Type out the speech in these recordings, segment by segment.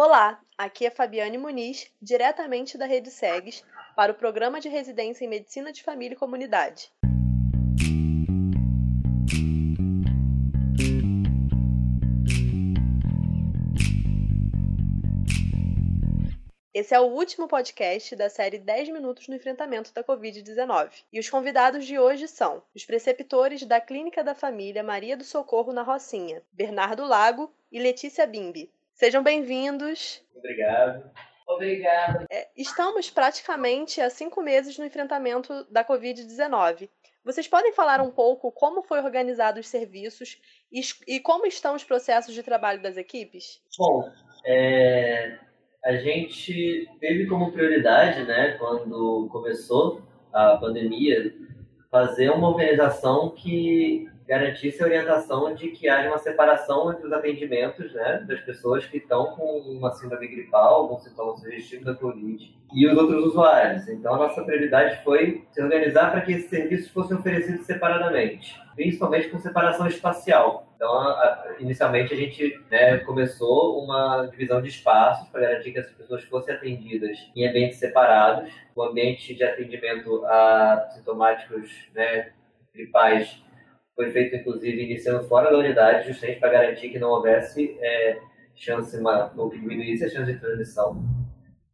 Olá, aqui é Fabiane Muniz, diretamente da Rede SEGS, para o Programa de Residência em Medicina de Família e Comunidade. Esse é o último podcast da série 10 Minutos no Enfrentamento da Covid-19. E os convidados de hoje são os preceptores da Clínica da Família Maria do Socorro na Rocinha, Bernardo Lago e Letícia Bimbi. Sejam bem-vindos. Obrigado. Obrigada. É, estamos praticamente há cinco meses no enfrentamento da Covid-19. Vocês podem falar um pouco como foi organizado os serviços e, e como estão os processos de trabalho das equipes? Bom, é, a gente teve como prioridade, né, quando começou a pandemia, fazer uma organização que garantisse a orientação de que haja uma separação entre os atendimentos né, das pessoas que estão com uma síndrome gripal, com sintomas sugestivos da Covid, e os outros usuários. Então, a nossa prioridade foi se organizar para que esses serviços fossem oferecidos separadamente, principalmente com separação espacial. Então, a, a, inicialmente, a gente né, começou uma divisão de espaços para garantir que as pessoas fossem atendidas em ambientes separados. O ambiente de atendimento a sintomáticos né, gripais foi feito, inclusive, iniciando fora da unidade, justamente para garantir que não houvesse é, chance, ou que diminuísse a chance de transmissão.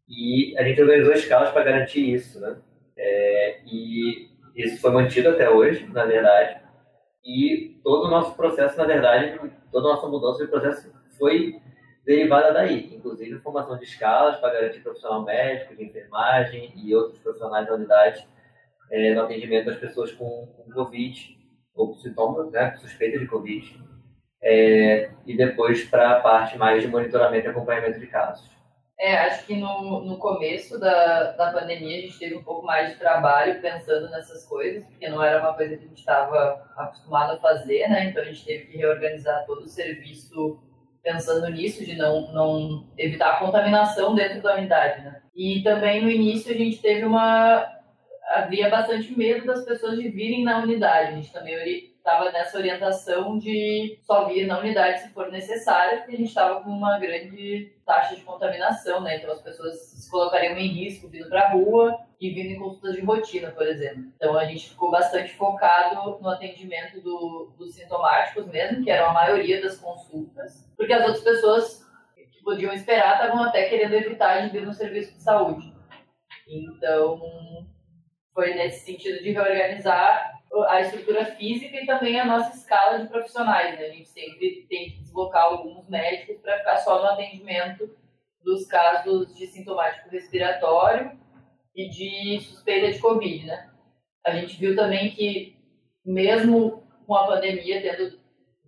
E a gente organizou escalas para garantir isso, né? É, e isso foi mantido até hoje, na verdade. E todo o nosso processo, na verdade, toda a nossa mudança de processo foi derivada daí, inclusive formação de escalas para garantir profissional médico, de enfermagem e outros profissionais da unidade é, no atendimento das pessoas com, com Covid ou sintomas, né, suspeita de Covid, é, e depois para a parte mais de monitoramento e acompanhamento de casos. É, acho que no, no começo da, da pandemia a gente teve um pouco mais de trabalho pensando nessas coisas, porque não era uma coisa que a gente estava acostumado a fazer, né? Então a gente teve que reorganizar todo o serviço pensando nisso, de não, não evitar a contaminação dentro da unidade, né? E também no início a gente teve uma havia bastante medo das pessoas de virem na unidade. A gente também estava nessa orientação de só vir na unidade se for necessário, porque a gente estava com uma grande taxa de contaminação, né? Então as pessoas se colocariam em risco vindo para a rua e vindo em consultas de rotina, por exemplo. Então a gente ficou bastante focado no atendimento do, dos sintomáticos mesmo, que eram a maioria das consultas, porque as outras pessoas que podiam esperar estavam até querendo evitar de vir no serviço de saúde. Então, foi nesse sentido de reorganizar a estrutura física e também a nossa escala de profissionais. Né? A gente sempre tem que deslocar alguns médicos para ficar só no atendimento dos casos de sintomático respiratório e de suspeita de Covid. Né? A gente viu também que, mesmo com a pandemia tendo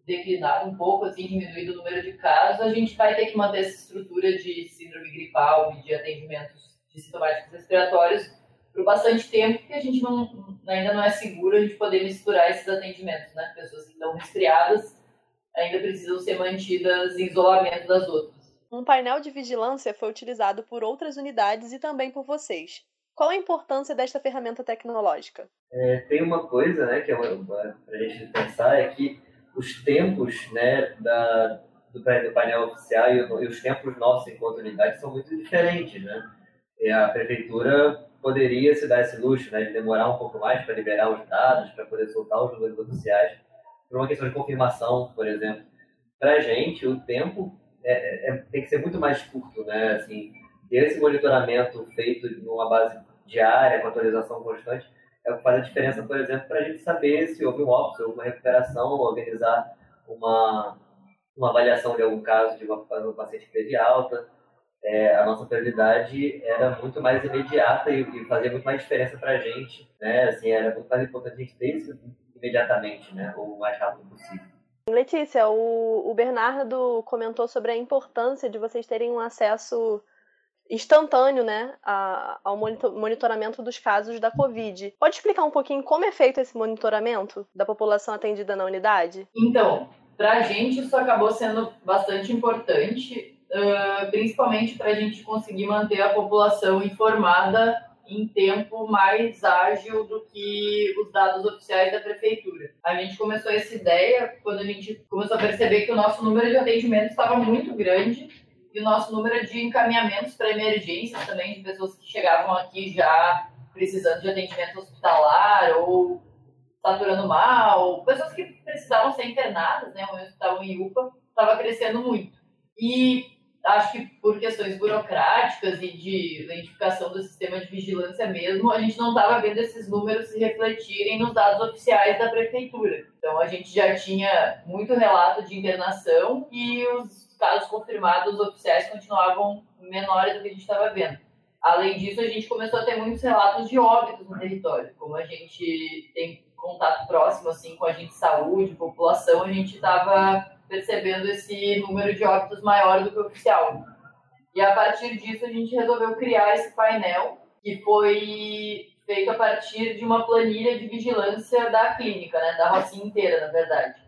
declinado um pouco, assim, diminuído o número de casos, a gente vai ter que manter essa estrutura de síndrome gripal e de atendimentos de sintomáticos respiratórios por bastante tempo, porque a gente não, ainda não é seguro a gente poder misturar esses atendimentos, né? Pessoas que estão resfriadas ainda precisam ser mantidas em isolamento das outras. Um painel de vigilância foi utilizado por outras unidades e também por vocês. Qual a importância desta ferramenta tecnológica? É, tem uma coisa né, que é para a gente pensar, é que os tempos né, da, do, do painel oficial e, e, os tempos nossos enquanto unidade são muito diferentes. Né? A prefeitura poderia se dar esse luxo né, de demorar um pouco mais para liberar os dados, para poder soltar os números oficiais, por uma questão de confirmação, por exemplo. Para a gente, o tempo é, é, tem que ser muito mais curto, né? Assim, ter esse monitoramento feito numa base diária, com atualização constante, é o que faz a diferença, por exemplo, para a gente saber se houve um óbito, houve uma recuperação, organizar uma, uma avaliação de algum caso de uma, um paciente que teve alta, é, a nossa prioridade era muito mais imediata e, e fazia muito mais diferença para a gente, né? Assim, era muito mais importante a gente ter isso imediatamente, né? O mais rápido possível. Letícia, o, o Bernardo comentou sobre a importância de vocês terem um acesso instantâneo, né, a, ao monitoramento dos casos da Covid. Pode explicar um pouquinho como é feito esse monitoramento da população atendida na unidade? Então, para a gente isso acabou sendo bastante importante principalmente para a gente conseguir manter a população informada em tempo mais ágil do que os dados oficiais da prefeitura. A gente começou essa ideia quando a gente começou a perceber que o nosso número de atendimentos estava muito grande e o nosso número de encaminhamentos para emergências também, de pessoas que chegavam aqui já precisando de atendimento hospitalar ou saturando mal, pessoas que precisavam ser internadas, né, ou estavam em UPA, estava crescendo muito. E acho que por questões burocráticas e de identificação do sistema de vigilância mesmo, a gente não estava vendo esses números se refletirem nos dados oficiais da prefeitura. Então a gente já tinha muito relato de internação e os casos confirmados oficiais continuavam menores do que a gente estava vendo. Além disso, a gente começou a ter muitos relatos de óbitos no território. Como a gente tem contato próximo assim com a gente saúde, população, a gente estava percebendo esse número de óbitos maior do que o oficial. E a partir disso a gente resolveu criar esse painel que foi feito a partir de uma planilha de vigilância da clínica, né, da Rocinha inteira, na verdade.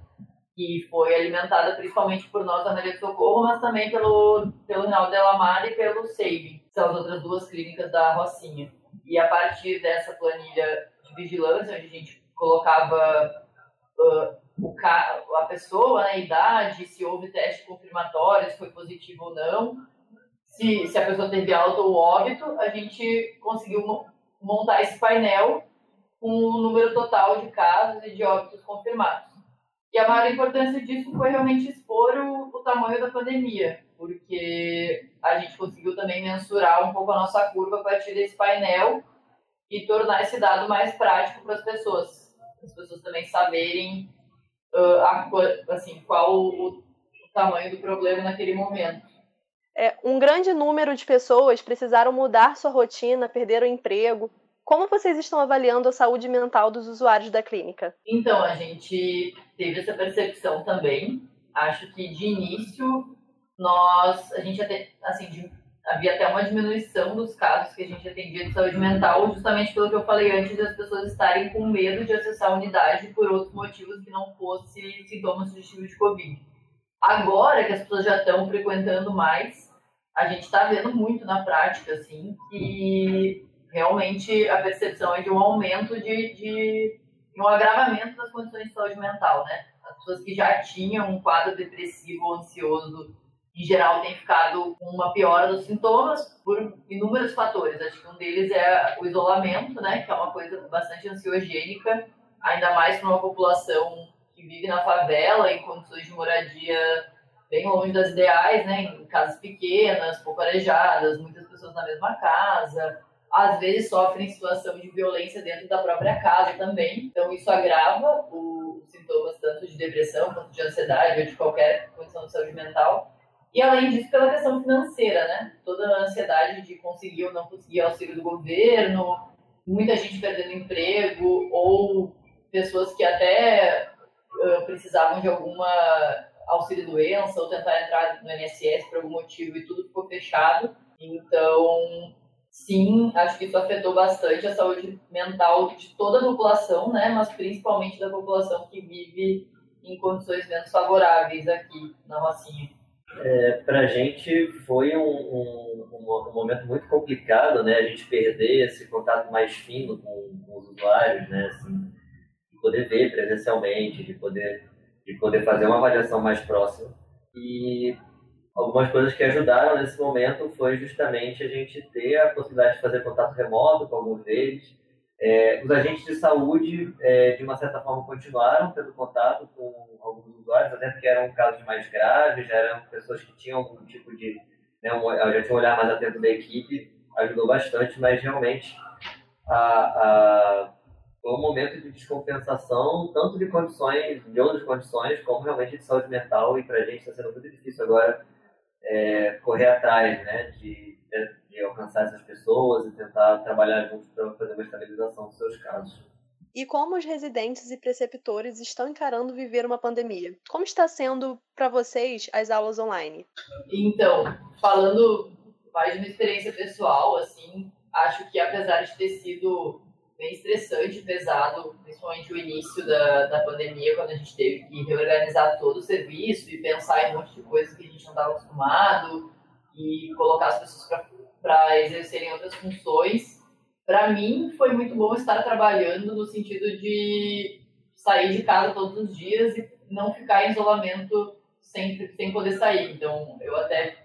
Que foi alimentada principalmente por nós da Maria do Socorro, mas também pelo, pelo Rinaldo Delamar e pelo Saving, que são as outras duas clínicas da Rocinha. E a partir dessa planilha de vigilância, onde a gente colocava uh, o ca... a pessoa, né, a idade, se houve teste confirmatório, se foi positivo ou não, se, se a pessoa teve alta ou óbito, a gente conseguiu montar esse painel com o número total de casos e de óbitos confirmados. E a maior importância disso foi realmente expor o, o tamanho da pandemia, porque a gente conseguiu também mensurar um pouco a nossa curva a partir desse painel e tornar esse dado mais prático para as pessoas. As pessoas também saberem uh, a, assim, qual o, o tamanho do problema naquele momento. É, um grande número de pessoas precisaram mudar sua rotina, perderam o emprego. Como vocês estão avaliando a saúde mental dos usuários da clínica? Então, a gente teve essa percepção também. Acho que de início nós, a gente até, assim, de havia até uma diminuição dos casos que a gente atendia de saúde mental, justamente pelo que eu falei antes, das pessoas estarem com medo de acessar a unidade por outros motivos que não fosse sintomas sugestivos de Covid. Agora que as pessoas já estão frequentando mais, a gente está vendo muito na prática, assim, que realmente a percepção é de um aumento de, de um agravamento das condições de saúde mental, né? As pessoas que já tinham um quadro depressivo ou ansioso em geral, tem ficado com uma piora dos sintomas por inúmeros fatores. Acho que um deles é o isolamento, né, que é uma coisa bastante ansiogênica, ainda mais para uma população que vive na favela, em condições de moradia bem longe das ideais, né, em casas pequenas, pouco arejadas, muitas pessoas na mesma casa. Às vezes sofrem situação de violência dentro da própria casa também. Então, isso agrava os sintomas tanto de depressão quanto de ansiedade ou de qualquer condição de saúde mental. E além disso, pela questão financeira, né? Toda a ansiedade de conseguir ou não conseguir auxílio do governo, muita gente perdendo emprego, ou pessoas que até uh, precisavam de alguma auxílio doença ou tentar entrar no INSS por algum motivo e tudo ficou fechado. Então, sim, acho que isso afetou bastante a saúde mental de toda a população, né? Mas principalmente da população que vive em condições menos favoráveis aqui na Rocinha. É, para a gente foi um, um, um, momento muito complicado, né? A gente perder esse contato mais fino com, com os usuários, né? Assim, de poder ver presencialmente, de poder, de poder fazer uma avaliação mais próxima. E algumas coisas que ajudaram nesse momento foi justamente a gente ter a possibilidade de fazer contato remoto com alguns deles, é, os agentes de saúde, é, de uma certa forma, continuaram tendo contato com alguns usuários, até porque eram casos mais graves, já eram pessoas que tinham algum tipo de. Né, um, já tinha um olhar mais atento da equipe, ajudou bastante, mas realmente a, a, foi um momento de descompensação, tanto de condições, de outras condições, como realmente de saúde mental, e para a gente está sendo muito difícil agora é, correr atrás né, de de alcançar essas pessoas e tentar trabalhar juntos para fazer uma estabilização dos seus casos. E como os residentes e preceptores estão encarando viver uma pandemia? Como está sendo para vocês as aulas online? Então, falando mais de uma experiência pessoal, assim, acho que apesar de ter sido bem estressante, pesado, principalmente o início da, da pandemia, quando a gente teve que reorganizar todo o serviço e pensar em um monte de coisas que a gente não estava acostumado, e colocar as pessoas para exercerem outras funções. Para mim, foi muito bom estar trabalhando no sentido de sair de casa todos os dias e não ficar em isolamento sempre sem poder sair. Então, eu até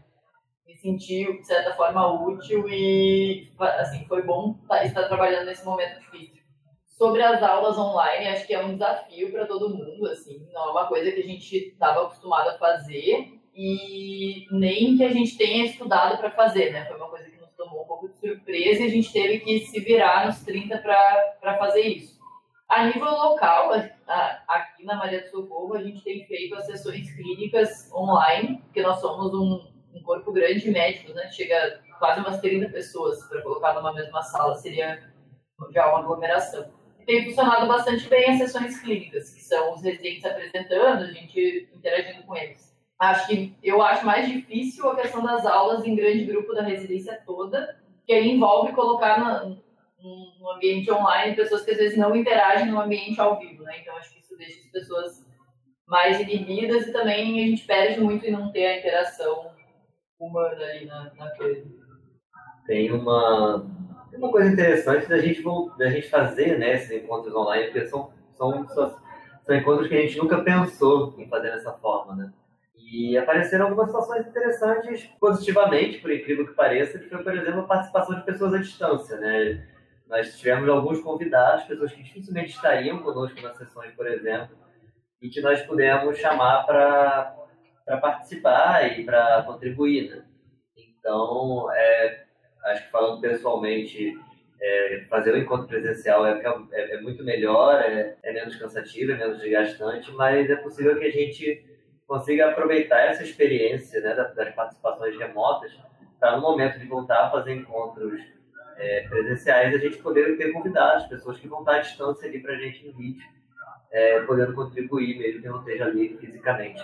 me senti, de certa forma, útil e, assim, foi bom tá, estar trabalhando nesse momento difícil. Sobre as aulas online, acho que é um desafio para todo mundo, assim, não é uma coisa que a gente estava acostumado a fazer e nem que a gente tenha estudado para fazer, né? Foi uma coisa que nos tomou um pouco de surpresa e a gente teve que se virar nos 30 para fazer isso. A nível local, aqui na Maria do Socorro, a gente tem feito as sessões clínicas online, porque nós somos um, um corpo grande de médicos, né? Chega quase umas 30 pessoas para colocar numa mesma sala, seria já uma aglomeração. Tem funcionado bastante bem as sessões clínicas, que são os residentes apresentando, a gente interagindo com eles. Acho que eu acho mais difícil a questão das aulas em grande grupo da residência toda, que aí envolve colocar na, no ambiente online pessoas que às vezes não interagem no ambiente ao vivo, né? Então acho que isso deixa as pessoas mais inibidas e também a gente perde muito em não ter a interação humana ali na, na coisa. Tem uma, tem uma coisa interessante da gente, da gente fazer né, esses encontros online, porque são, são, são, encontros que a gente nunca pensou em fazer dessa forma, né? E apareceram algumas situações interessantes positivamente, por incrível que pareça, que foi, por exemplo, a participação de pessoas à distância, né? Nós tivemos alguns convidados, pessoas que dificilmente estariam conosco nas sessões, por exemplo, e que nós pudemos chamar para participar e para contribuir, né? Então, é, acho que falando pessoalmente, é, fazer o encontro presencial é, é, é muito melhor, é, é menos cansativo, é menos desgastante, mas é possível que a gente consiga aproveitar essa experiência né, das participações remotas para, no momento de voltar a fazer encontros é, presenciais, a gente poder ter convidados, pessoas que vão estar à distância ali para a gente no vídeo, é, podendo contribuir, mesmo que não esteja ali fisicamente.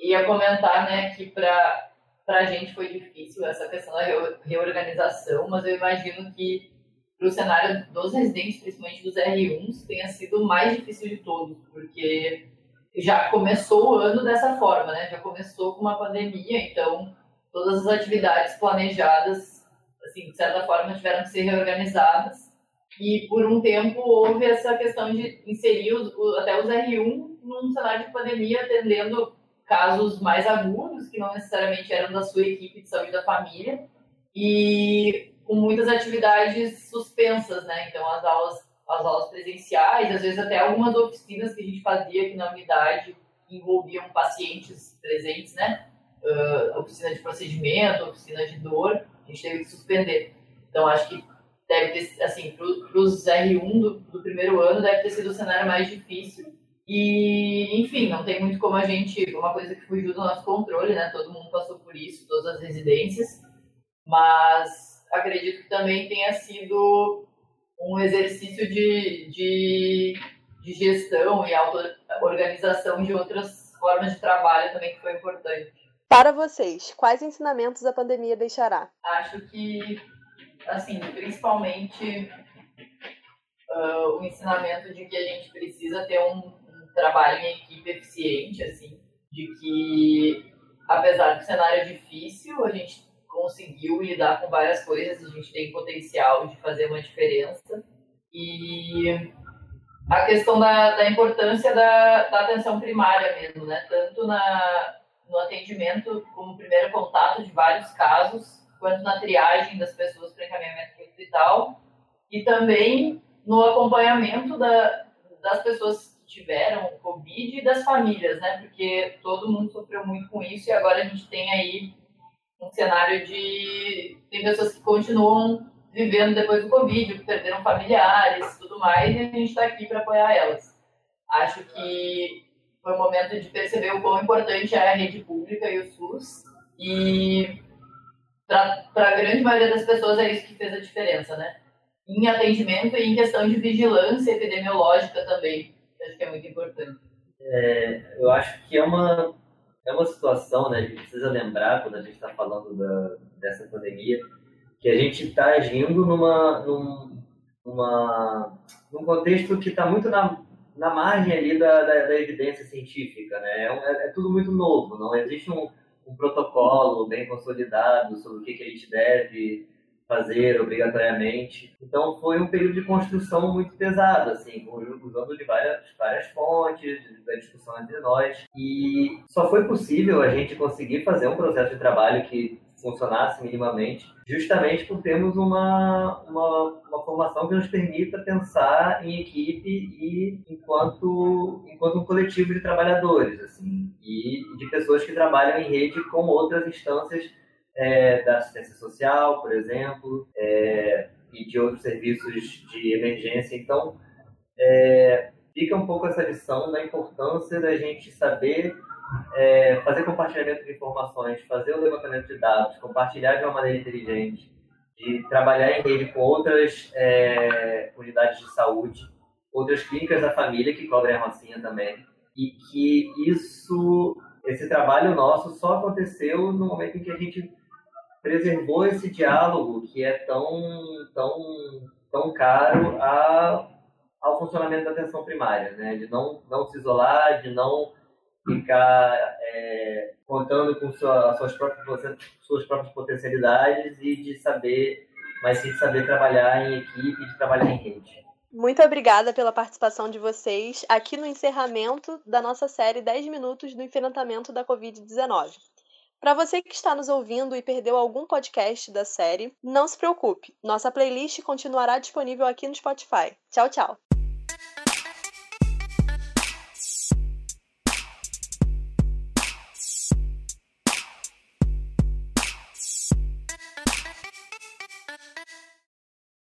Ia comentar né, que para a gente foi difícil essa questão da reorganização, mas eu imagino que para o cenário dos residentes, principalmente dos R1s, tenha sido o mais difícil de todos, porque já começou o ano dessa forma, né? Já começou com uma pandemia, então todas as atividades planejadas, assim, de certa forma, tiveram que ser reorganizadas. E por um tempo houve essa questão de inserir os, até os R1 num cenário de pandemia, atendendo casos mais agudos, que não necessariamente eram da sua equipe de saúde da família, e com muitas atividades suspensas, né? Então as aulas as aulas presenciais, às vezes até algumas oficinas que a gente fazia aqui na unidade envolviam pacientes presentes, né? Uh, oficina de procedimento, oficina de dor, a gente teve que suspender. Então, acho que deve ter, assim, para os R1 do, do, primeiro ano, deve ter sido o cenário mais difícil. E, enfim, não tem muito como a gente, uma coisa que fugiu do nosso controle, né? Todo mundo passou por isso, todas as residências. Mas acredito que também tenha sido um exercício de, de, de gestão e auto-organização de outras formas de trabalho também que foi importante. Para vocês, quais ensinamentos a pandemia deixará? Acho que, assim, principalmente uh, o ensinamento de que a gente precisa ter um, um trabalho em equipe eficiente, assim, de que apesar do cenário difícil, a gente conseguiu lidar com várias coisas, a gente tem potencial de fazer uma diferença. E a questão da, da importância da, da atenção primária mesmo, né? Tanto na, no atendimento como primeiro contato de vários casos, quanto na triagem das pessoas para encaminhamento para o hospital, e também no acompanhamento da, das pessoas que tiveram Covid e das famílias, né? Porque todo mundo sofreu muito com isso e agora a gente tem aí cenário de. Tem pessoas que continuam vivendo depois do Covid, que perderam familiares tudo mais, e a gente está aqui para apoiar elas. Acho que foi o momento de perceber o quão importante é a rede pública e o SUS, e para a grande maioria das pessoas é isso que fez a diferença, né? Em atendimento e em questão de vigilância epidemiológica também, acho que é muito importante. É, eu acho que é uma é uma situação, né? A gente precisa lembrar, quando a gente está falando da, dessa pandemia, que a gente está agindo numa, num, numa, num contexto que está muito na, na margem ali da, da, da evidência científica, né? É, é, é, tudo muito novo, não existe um, um protocolo bem consolidado sobre o que, que a gente deve fazer obrigatoriamente. Então foi um período de construção muito pesado, assim, usando de várias, várias fontes, da discussão entre nós. E só foi possível a gente conseguir fazer um processo de trabalho que funcionasse minimamente, justamente por termos uma, uma, uma, formação que nos permita pensar em equipe e enquanto, enquanto um coletivo de trabalhadores, assim, e de pessoas que trabalham em rede com outras instâncias é, da assistência social, por exemplo, é, e de outros serviços de emergência. Então, é, fica um pouco essa lição da importância da gente saber é, fazer compartilhamento de informações, fazer o levantamento de dados, compartilhar de uma maneira inteligente, de trabalhar em rede com outras é, unidades de saúde, outras clínicas da família que cobrem a Rocinha também, e que isso, esse trabalho nosso só aconteceu no momento em que a gente preservou esse diálogo que é tão, tão, tão caro a, ao funcionamento da atenção primária, né? de não, não se isolar, de não ficar é, contando com sua, suas, próprias, suas próprias potencialidades e de saber, mas sim de saber trabalhar em equipe, de trabalhar em rede. Muito obrigada pela participação de vocês aqui no encerramento da nossa série 10 minutos do enfrentamento da Covid-19. Para você que está nos ouvindo e perdeu algum podcast da série, não se preocupe, nossa playlist continuará disponível aqui no Spotify. Tchau, tchau!